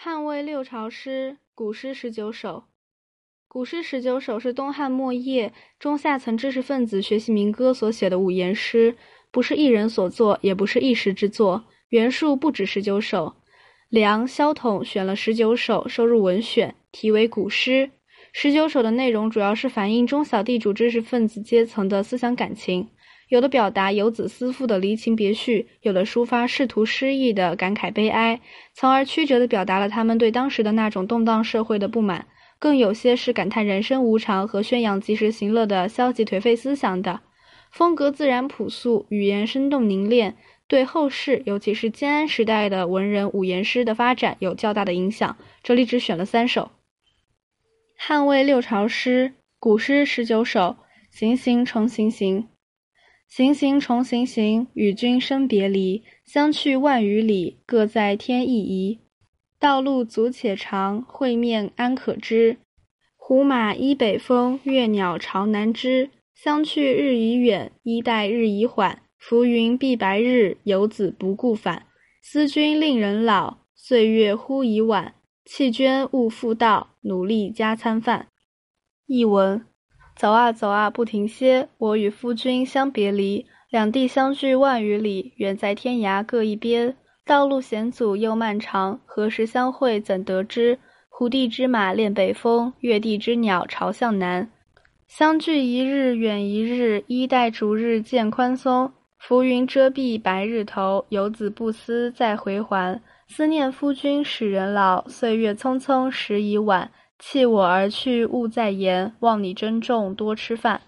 汉魏六朝诗，古诗十九首。古诗十九首是东汉末叶中下层知识分子学习民歌所写的五言诗，不是一人所作，也不是一时之作，原数不止十九首。梁萧统选了十九首收入文选，题为古诗。十九首的内容主要是反映中小地主知识分子阶层的思想感情。有的表达游子思妇的离情别绪，有的抒发仕途失意的感慨悲哀，从而曲折地表达了他们对当时的那种动荡社会的不满；更有些是感叹人生无常和宣扬及时行乐的消极颓废思想的。风格自然朴素，语言生动凝练，对后世尤其是建安时代的文人五言诗的发展有较大的影响。这里只选了三首：汉魏六朝诗，古诗十九首，行行重行行。行行重行行，与君生别离。相去万余里，各在天意移。道路阻且长，会面安可知？胡马依北风，越鸟巢南枝。相去日已远，衣带日已缓。浮云蔽白日，游子不顾返。思君令人老，岁月忽已晚。弃捐勿复道，努力加餐饭。译文。走啊走啊不停歇，我与夫君相别离，两地相距万余里，远在天涯各一边。道路险阻又漫长，何时相会怎得知？胡地之马恋北风，越地之鸟朝向南。相距一日远一日，衣带逐日渐宽松。浮云遮蔽白日头，游子不思再回还。思念夫君使人老，岁月匆匆时已晚。弃我而去，勿再言。望你珍重，多吃饭。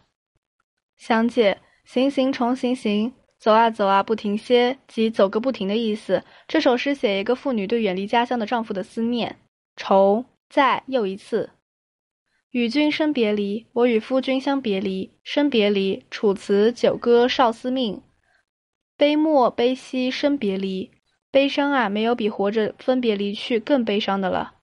详解：行行重行行，走啊走啊不停歇，即走个不停的意思。这首诗写一个妇女对远离家乡的丈夫的思念。愁再又一次。与君生别离，我与夫君相别离。生别离，楚辞《九歌·少司命》。悲莫悲兮生别离，悲伤啊，没有比活着分别离去更悲伤的了。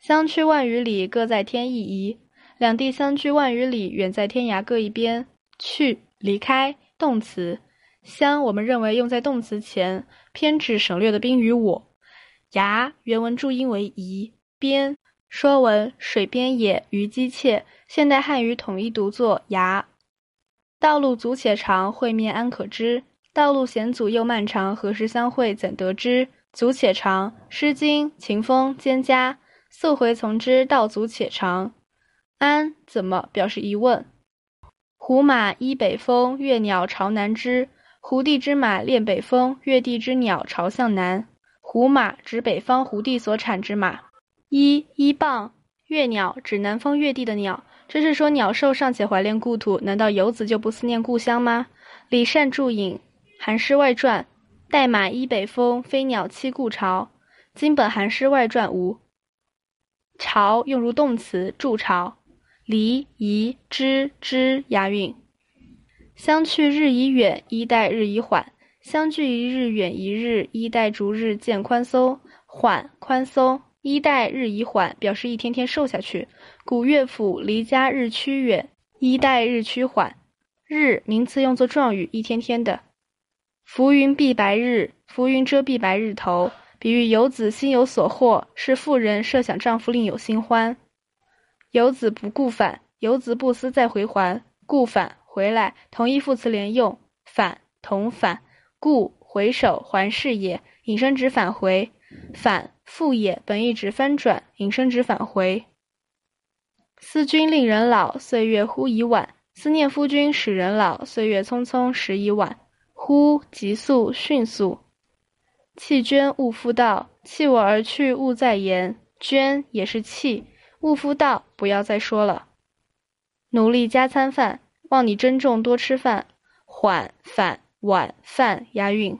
相去万余里，各在天一移。两地相距万余里，远在天涯各一边。去，离开，动词。相，我们认为用在动词前，偏指省略的宾语我。涯，原文注音为夷。边，说文水边也，鱼姬妾。现代汉语统一读作涯。道路阻且长，会面安可知？道路险阻又漫长，何时相会怎得知？阻且长，《诗经·秦风·蒹葭》。溯回从之，道阻且长。安怎么表示疑问？胡马依北风，越鸟朝南枝。胡地之马恋北风，越地之鸟朝向南。胡马指北方胡地所产之马。依依傍，越鸟指南方越地的鸟。这是说鸟兽尚且怀恋故土，难道游子就不思念故乡吗？李善注引《韩诗外传》：代马依北风，飞鸟栖故巢。今本《韩诗外传》无。巢用如动词，筑巢。离、移、之、之押韵。相去日已远，衣带日已缓。相距一日远一日，衣带逐日渐宽松。缓，宽松。衣带日已缓，表示一天天瘦下去。古乐府离家日趋远，衣带日趋缓。日名词用作状语，一天天的。浮云蔽白日，浮云遮蔽白日头。比喻游子心有所获，是妇人设想丈夫另有新欢。游子不顾返，游子不思再回还。顾返回来，同义副词连用。返同返，顾回首还是也，引申指返回。返复也，本意指翻转，引申指返回。思君令人老，岁月忽已晚。思念夫君使人老，岁月匆匆时已晚。忽急速迅速。弃捐勿复道，弃我而去勿再言。捐也是弃，勿复道，不要再说了。努力加餐饭，望你珍重多吃饭。缓反晚饭押韵。